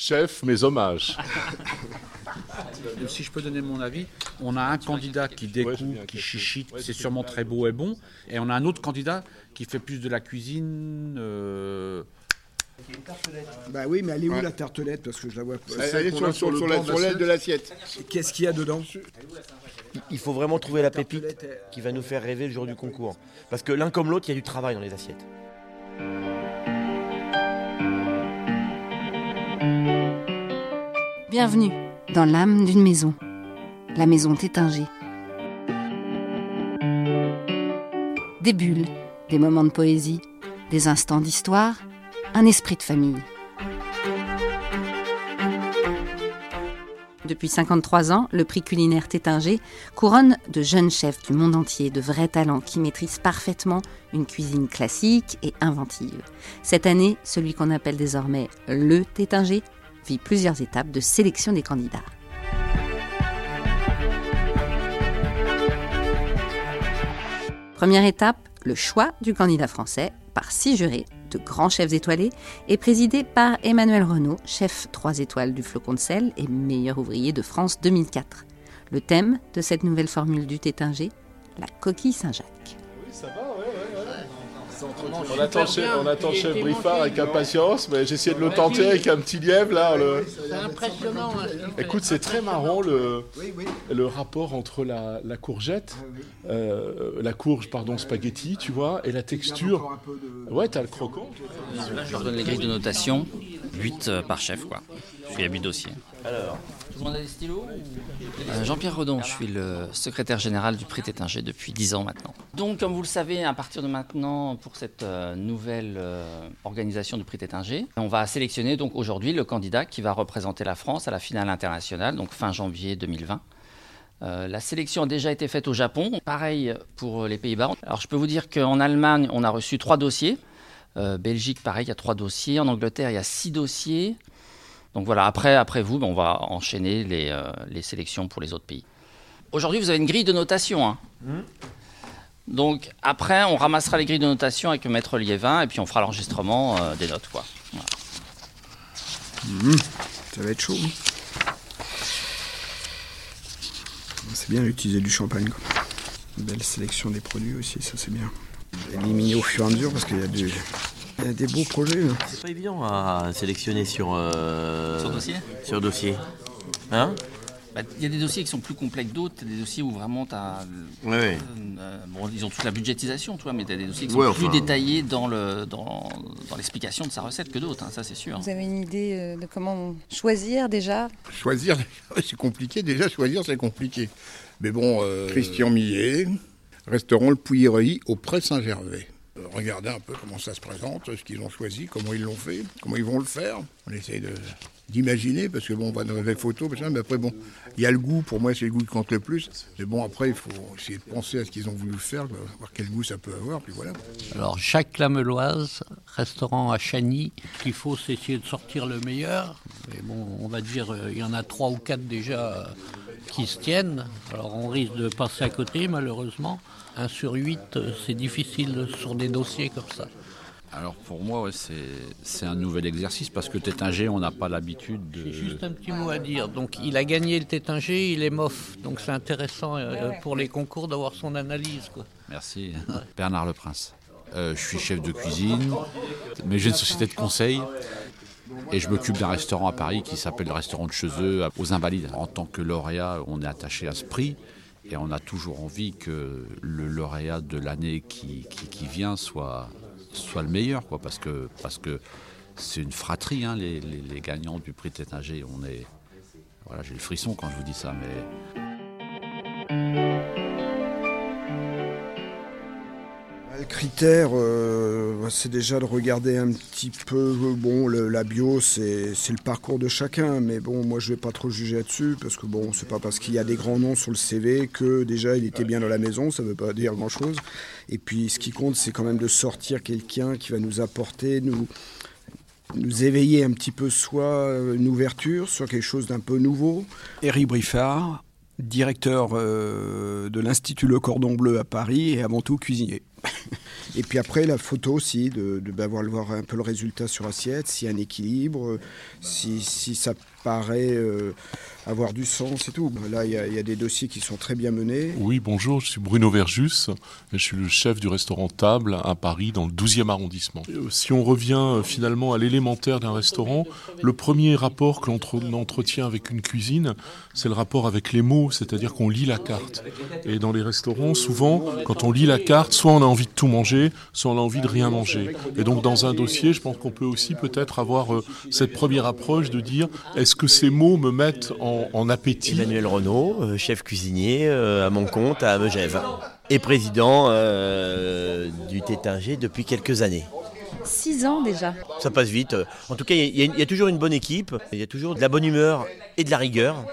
Chef, mes hommages. Si je peux donner mon avis, on a un candidat qui découpe, qui chichite, c'est sûrement très beau et bon, et on a un autre candidat qui fait plus de la cuisine. euh, Bah oui, mais elle est où la tartelette? Parce que je la vois pas. Elle est sur, sur- la- de l'assiette. Qu'est-ce qu'il y a dedans? Il faut vraiment trouver la pépite qui va nous faire rêver le jour du concours. Parce que l'un comme l'autre, il y a du travail dans les assiettes. Bienvenue dans l'âme d'une maison, la maison Tétinger. Des bulles, des moments de poésie, des instants d'histoire, un esprit de famille. Depuis 53 ans, le prix culinaire Tétinger couronne de jeunes chefs du monde entier, de vrais talents qui maîtrisent parfaitement une cuisine classique et inventive. Cette année, celui qu'on appelle désormais le Tétinger plusieurs étapes de sélection des candidats. Première étape, le choix du candidat français par six jurés de grands chefs étoilés et présidé par Emmanuel Renaud, chef 3 étoiles du Flocon de sel et meilleur ouvrier de France 2004. Le thème de cette nouvelle formule du Tétinger, la coquille Saint-Jacques. On attend, chef, on attend chef Briffard avec impatience, mais j'essaie de le tenter avec un petit lièvre là. le- C'est impressionnant. Écoute, c'est très marrant le, le rapport entre la, la courgette, euh, la courge, pardon, spaghetti, tu vois, et la texture. Ouais, t'as le croquant. Là, je leur donne les grilles de notation, 8 par chef, quoi. Je suis à 8 dossiers. Alors, Tout le monde a des stylos Euh, Jean-Pierre Redon, je suis le secrétaire général du prix Tétinger depuis 10 ans maintenant. Donc, comme vous le savez, à partir de maintenant, pour cette euh, nouvelle euh, organisation du prix Tétinger, on va sélectionner donc aujourd'hui le candidat qui va représenter la France à la finale internationale, donc fin janvier 2020. Euh, la sélection a déjà été faite au Japon, pareil pour les Pays-Bas. Alors je peux vous dire qu'en Allemagne, on a reçu trois dossiers. Euh, Belgique, pareil, il y a trois dossiers. En Angleterre, il y a six dossiers. Donc voilà, après, après vous, ben, on va enchaîner les, les sélections pour les autres pays. Aujourd'hui, vous avez une grille de notation. hein. Donc après, on ramassera les grilles de notation avec le maître Liévin et puis on fera l'enregistrement euh, des notes. Quoi. Voilà. Ça va être chaud. hein. C'est bien d'utiliser du champagne. Quoi. Une belle sélection des produits aussi, ça c'est bien. Éliminer au fur et à mesure parce qu'il y a du. Il y a des beaux projets. là. c'est pas évident à sélectionner sur, euh, Sur dossier? sur dossier. Hein? Bah, Il y a des dossiers qui sont plus complexes que d'autres, il y a des dossiers où vraiment tu as... Bon, ils ont toute la budgétisation, toi, mais tu as des dossiers qui sont Ouais, plus enfin. détaillés dans, le, dans, dans l'explication de sa recette que d'autres, hein, ça c'est sûr. Vous avez une idée euh, de comment choisir déjà? Choisir, c'est compliqué. Déjà, choisir, c'est compliqué. Mais bon, euh, Christian Millet, restaurant Le Pouillerie au Pré Saint-Gervais. Euh, Regardez un peu comment ça se présente, ce qu'ils ont choisi, comment ils l'ont fait, comment ils vont le faire. On essaye de d'imaginer, parce que bon, on va dans les photos, mais après, bon, il y a le goût, pour moi, c'est le goût qui compte le plus. Mais bon, après, il faut essayer de penser à ce qu'ils ont voulu faire, voir quel goût ça peut avoir, puis voilà. Alors, chaque Lameloise, restaurant à Chagny, qu'il faut, essayer de sortir le meilleur. Mais bon, on va dire, euh, il y en a trois ou quatre déjà euh, qui se tiennent. Alors, on risque de passer à côté, malheureusement. Un sur huit, euh, c'est difficile sur des dossiers comme ça. Alors pour moi, ouais, c'est c'est un nouvel exercice parce que Tétinger, on n'a pas l'habitude J'ai de. juste un petit mot à dire. Donc, il a gagné le Tétinger, il est mof. Donc, c'est intéressant euh, pour les concours d'avoir son analyse. Quoi. Merci. Bernard Le Prince. Euh, je suis chef de cuisine, mais j'ai une société de conseil. Et je m'occupe d'un restaurant à Paris qui s'appelle le restaurant de Chezeux aux Invalides. En tant que lauréat, on est attaché à ce prix et on a toujours envie que le lauréat de l'année qui, qui, qui vient soit, soit le meilleur, quoi, parce que parce que c'est une fratrie, hein, les, gagnants du prix Tétinger. On est, voilà, j'ai le frisson quand je vous dis ça, mais Le critère, euh, c'est déjà de regarder un petit peu. euh, Bon, le- la bio, c'est le parcours de chacun, mais bon, moi je vais pas trop juger là-dessus parce que bon, c'est pas parce qu'il y a des grands noms sur le CV que déjà il était bien dans la maison, ça veut pas dire grand-chose. Et puis ce qui compte, c'est quand même de sortir quelqu'un qui va nous apporter, nous nous éveiller un petit peu soit euh, une ouverture sur quelque chose d'un peu nouveau. Eric Briffard, directeur euh, de l'Institut Le Cordon Bleu à Paris et avant tout cuisinier. Et puis après, la photo aussi, de, de bah, voir un peu le résultat sur assiette, s'il y a un équilibre, si, si ça paraît euh, avoir du sens et tout. Là, il y, a des dossiers qui sont très bien menés. Oui, bonjour, je suis Bruno Verjus, je suis le chef du restaurant Table à Paris, dans le 12e arrondissement. Euh, si on revient euh, finalement à l'élémentaire d'un restaurant, le premier rapport que l'on entretient avec une cuisine, c'est le rapport avec les mots, c'est-à-dire qu'on lit la carte. Et dans les restaurants, souvent, quand on lit la carte, soit on a envie de tout manger, soit on a envie de rien manger. Et donc dans un dossier, je pense qu'on peut aussi peut-être avoir cette première approche de dire est-ce que ces mots me mettent en, appétit Emmanuel Renault, euh, chef cuisinier euh, à mon compte à Megève et président euh, du Tétinger depuis quelques années. Six ans déjà. Ça passe vite. En tout cas, il y, a toujours une bonne équipe, il y a toujours de la bonne humeur et de la rigueur.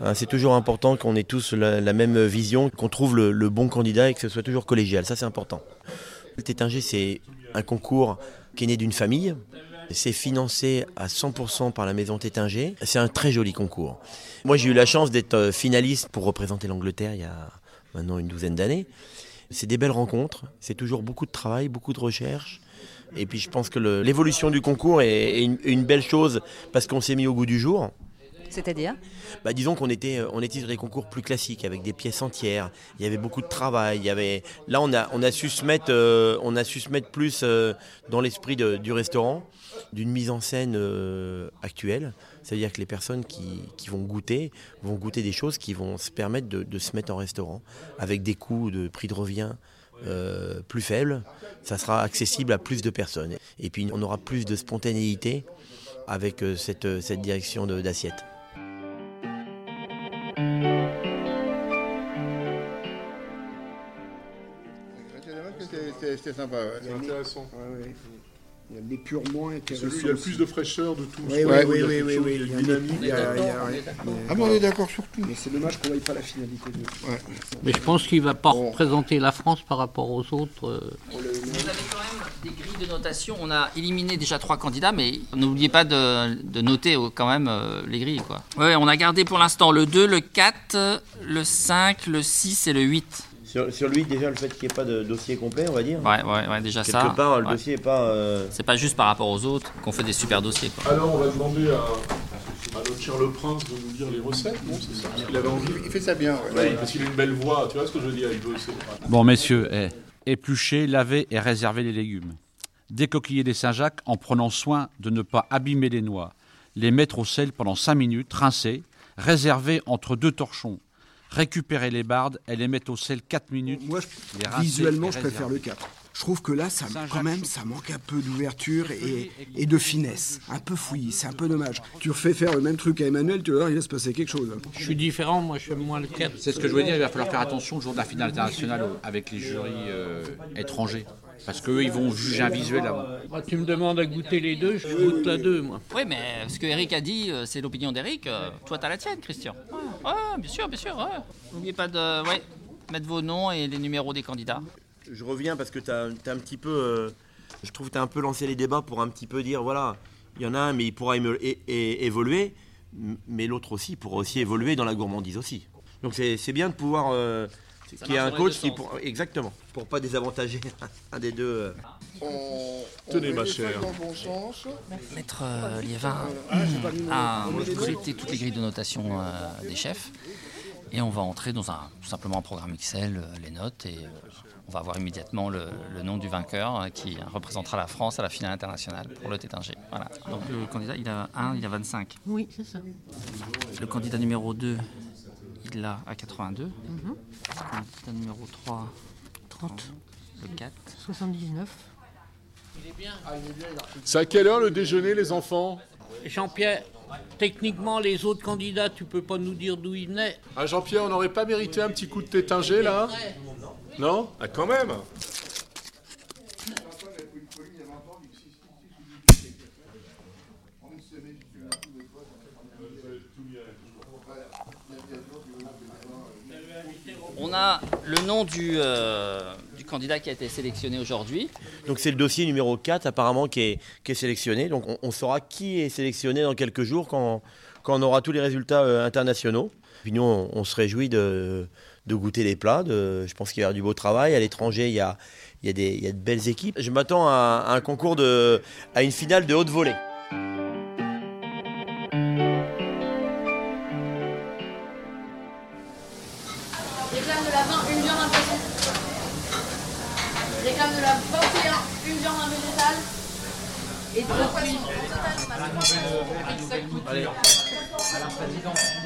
Hein, c'est toujours important qu'on ait tous la, même vision, qu'on trouve le, bon candidat et que ce soit toujours collégial. Ça, c'est important. Le Tétinger, c'est un concours qui est né d'une famille, c'est financé à 100% par la maison Tétinger. C'est un très joli concours. Moi, j'ai eu la chance d'être euh, finaliste pour représenter l'Angleterre il y a maintenant une douzaine d'années. C'est des belles rencontres, c'est toujours beaucoup de travail, beaucoup de recherche. Et puis je pense que l'évolution du concours est, une, belle chose parce qu'on s'est mis au goût du jour. C'est-à-dire bah, Disons qu'on était, on était sur des concours plus classiques, avec des pièces entières. Il y avait beaucoup de travail. Il y avait... Là, on a, on a, su, se mettre, euh, on a su se mettre plus euh, dans l'esprit du restaurant d'une mise en scène euh, actuelle. C'est-à-dire que les personnes qui, vont goûter vont goûter des choses qui vont se permettre de, se mettre en restaurant avec des coûts de prix de revient euh, plus faibles. Ça sera accessible à plus de personnes. Et puis on aura plus de spontanéité avec euh, cette, cette direction d'assiette. C'était sympa, c'est intéressant. Il y a l'épurement intéressant. Il y a plus de fraîcheur de tout. Oui, oui, oui, oui, oui, oui, Il y a dynamique. Ah bon, on est d'accord sur tout. Mais c'est dommage qu'on ne voie pas la finalité. De... Ouais. Mais je pense qu'il ne va pas représenter la France par rapport aux autres. Euh. Vous avez quand même des grilles de notation. On a éliminé déjà trois candidats, mais n'oubliez pas de, de, noter quand même euh, les grilles. Quoi. Ouais, on a gardé pour l'instant le 2, le 4, le 5, le 6 et le 8. Sur, lui, déjà, le fait qu'il n'y ait pas de dossier complet, on va dire. Ouais, ouais, ouais déjà ça. Quelque part, le dossier n'est pas. Euh, c'est pas juste par rapport aux autres qu'on fait des super dossiers. Alors, on va demander à, notre cher Le Prince de nous dire les recettes, non C'est ça? Il avait envie. Il fait ça bien, ouais. parce qu'il a une belle voix, tu vois ce que je veux dire il veut, Bon, messieurs, eh, éplucher, laver et réserver les légumes. Décoquiller les Saint-Jacques en prenant soin de ne pas abîmer les noix. Les mettre au sel pendant 5 minutes, rincer. Réserver entre deux torchons récupérer les bardes et les mettre au sel 4 minutes. Moi, visuellement, je préfère le 4. Je trouve que là, ça, quand même, ça manque un peu d'ouverture et, de finesse. Un peu fouillis, c'est un peu dommage. Tu refais faire le même truc à Emmanuel, tu vois, il va se passer quelque chose. Je suis différent, moi je suis moins le 4. C'est ce que je veux dire, il va falloir faire attention le jour de la finale internationale avec les jurys euh, étrangers. Parce qu'eux, ils vont juger un visuel avant. Bah, tu me demandes à goûter les deux, je goûte la deux, moi. Oui, mais ce que Eric a dit, euh, c'est l'opinion d'Eric. Euh, toi, t'as la tienne, Christian. Ouais, bien sûr, bien sûr. N'oubliez pas de ouais, mettre vos noms et les numéros des candidats. Je reviens parce que tu as, un petit peu. Euh, je trouve que tu as un peu lancé les débats pour un petit peu dire voilà, il y en a un, mais il pourra évoluer, mais l'autre aussi pourra aussi évoluer dans la gourmandise aussi. Donc c'est bien de pouvoir qui est un coach qui pour exactement pour pas désavantager un des deux. Euh. Tenez ma chère. Maître euh, Liévin a collecté toutes les grilles de notation euh, des chefs et on va entrer dans un tout simplement un programme Excel, les notes et on va avoir immédiatement le, nom du vainqueur qui représentera la France à la finale internationale pour le Tétinger. Voilà. Donc le candidat, il a 1, il a 25. Oui, c'est ça. Le candidat numéro 2, il l'a à 82. Mhm. Le numéro 3, 30. Le 4, 79. C'est à quelle heure le déjeuner, les enfants? Jean-Pierre, techniquement, les autres candidats, tu peux pas nous dire d'où ils venaient Ah, Jean-Pierre, on n'aurait pas mérité un petit coup de tétinger, là Non? Ah, quand même a le nom euh, du, candidat qui a été sélectionné aujourd'hui. Donc c'est le dossier numéro 4 apparemment qui est, sélectionné. On, saura qui est sélectionné dans quelques jours quand, on aura tous les résultats euh, internationaux. Nous on, se réjouit de, goûter les plats. je pense qu'il y a du beau travail. À l'étranger il y a, de belles équipes. Je m'attends à, un concours de, à une finale de haute volée.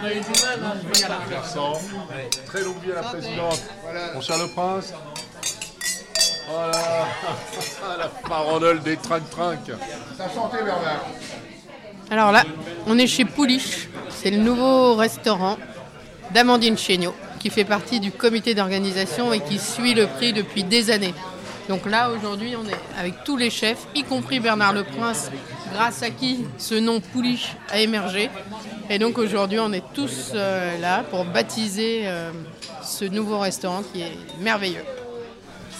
On a eu du mal, hein, Très longue vie à la présidente. Mon cher le prince. Voilà. la parole des trinc-trinc. Sa santé, Bernard. Alors là, on est chez Pouliche. C'est le nouveau restaurant d'Amandine Chéniaud qui fait partie du comité d'organisation et qui suit le prix depuis des années. Donc là, aujourd'hui, on est avec tous les chefs, y compris Bernard Le Prince, grâce à qui ce nom Pouliche a émergé. Et donc aujourd'hui, on est tous euh, là pour baptiser euh, ce nouveau restaurant qui est merveilleux.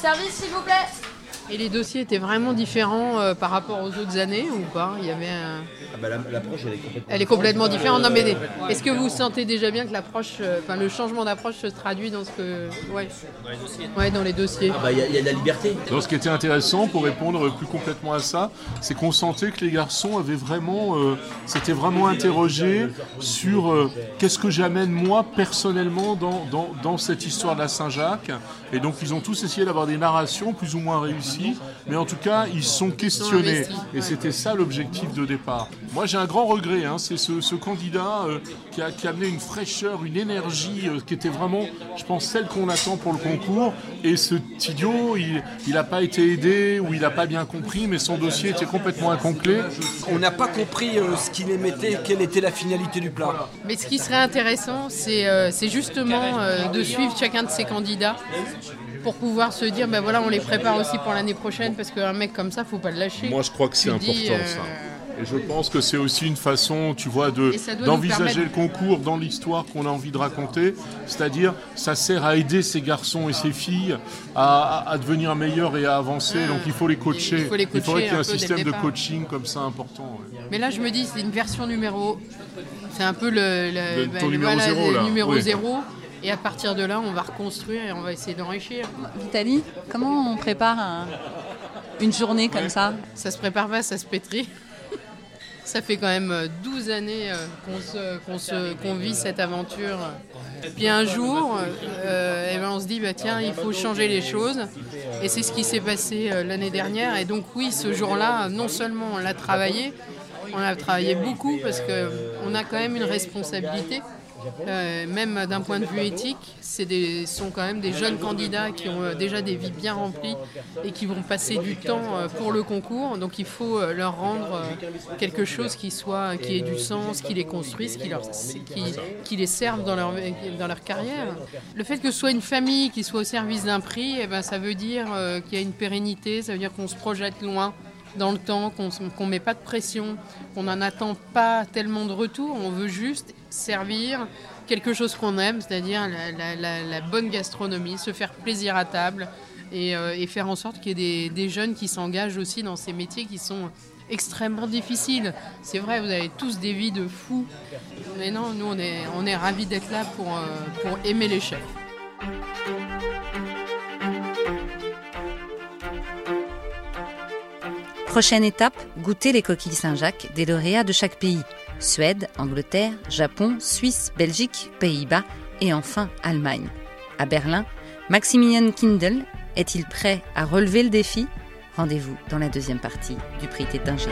Service, s'il vous plaît. Et les dossiers étaient vraiment différents euh, par rapport aux autres années ou pas? Il y avait un... Ah bah, l'approche elle est complètement, elle est complètement différente. Non mais est-ce que vous sentez déjà bien que l'approche, euh, enfin le changement d'approche se traduit dans ce que, ouais, dans les dossiers. Ouais, dans les dossiers. Ah bah il y, a de la liberté. ce qui était intéressant pour répondre plus complètement à ça, c'est qu'on sentait que les garçons avaient vraiment, euh, s'étaient vraiment interrogés sur qu'est-ce que j'amène moi personnellement dans, dans, dans cette histoire de la Saint-Jacques. Et donc ils ont tous essayé d'avoir des narrations plus ou moins réussies, mais en tout cas ils sont questionnés. Et c'était ça l'objectif de départ. Moi j'ai un grand regret, hein, c'est ce, candidat euh, qui, a, amené une fraîcheur, une énergie euh, qui était vraiment, je pense, celle qu'on attend pour le concours. Et ce idiot, il n'a pas été aidé ou il n'a pas bien compris, mais son dossier était complètement incomplet. On n'a pas compris euh, ce qu'il émettait, quelle était la finalité du plat. Mais ce qui serait intéressant, c'est justement de suivre chacun de ces candidats pour pouvoir se dire, ben voilà, on les prépare aussi pour l'année prochaine parce qu'un mec comme ça, faut pas le lâcher. Moi, je crois que c'est important ça. Et je pense que c'est aussi une façon, tu vois, de, d'envisager le concours dans l'histoire qu'on a envie de raconter. C'est-à-dire, ça sert à aider ces garçons et ces filles à, devenir meilleurs et à avancer. Ah. Donc il faut les coacher. Il, faut les coacher faudrait qu'il y ait un, système de coaching comme ça important. Mais là, je me dis, c'est une version numéro. C'est un peu le, le, bah, numéro zéro. numéro zéro. Et à partir de là, on va reconstruire et on va essayer d'enrichir. Vitaly, comment on prépare une journée comme ça? Ça se prépare pas, ça se pétrit. Ça fait quand même 12 euh, années euh, qu'on vit cette aventure. Puis un jour, euh, eh ben on se dit, bah, tiens, il faut changer les choses. Et c'est ce qui s'est passé l'année dernière. Et donc oui, ce jour-là, non seulement on l'a travaillé, on a travaillé beaucoup parce qu'on a quand même une responsabilité. Euh, même d'un point de vue éthique, des, sont quand même des jeunes candidats qui ont euh, déjà des vies bien remplies et qui vont passer du temps euh, pour le concours. Donc il faut leur rendre quelque chose qui soit, qui ait du sens, qui les construise, qui, les serve dans leur, dans leur carrière. Le fait que ce soit une famille qui soit au service d'un prix, eh ben, ça veut dire qu'il y a une pérennité, ça veut dire qu'on se projette loin dans le temps, qu'on ne met pas de pression, qu'on n'en attend pas tellement de retour, on veut juste servir quelque chose qu'on aime, c'est-à-dire la, bonne gastronomie, se faire plaisir à table et, euh, faire en sorte qu'il y ait des, jeunes qui s'engagent aussi dans ces métiers qui sont extrêmement difficiles. C'est vrai, vous avez tous des vies de fous, mais non, nous on est, ravis d'être là pour, euh, pour aimer les chefs. Prochaine étape, goûter les coquilles Saint-Jacques des lauréats de chaque pays. Suède, Angleterre, Japon, Suisse, Belgique, Pays-Bas et enfin Allemagne. À Berlin, Maximilian Kindle est-il prêt à relever le défi? Rendez-vous dans la deuxième partie du prix Tétinger.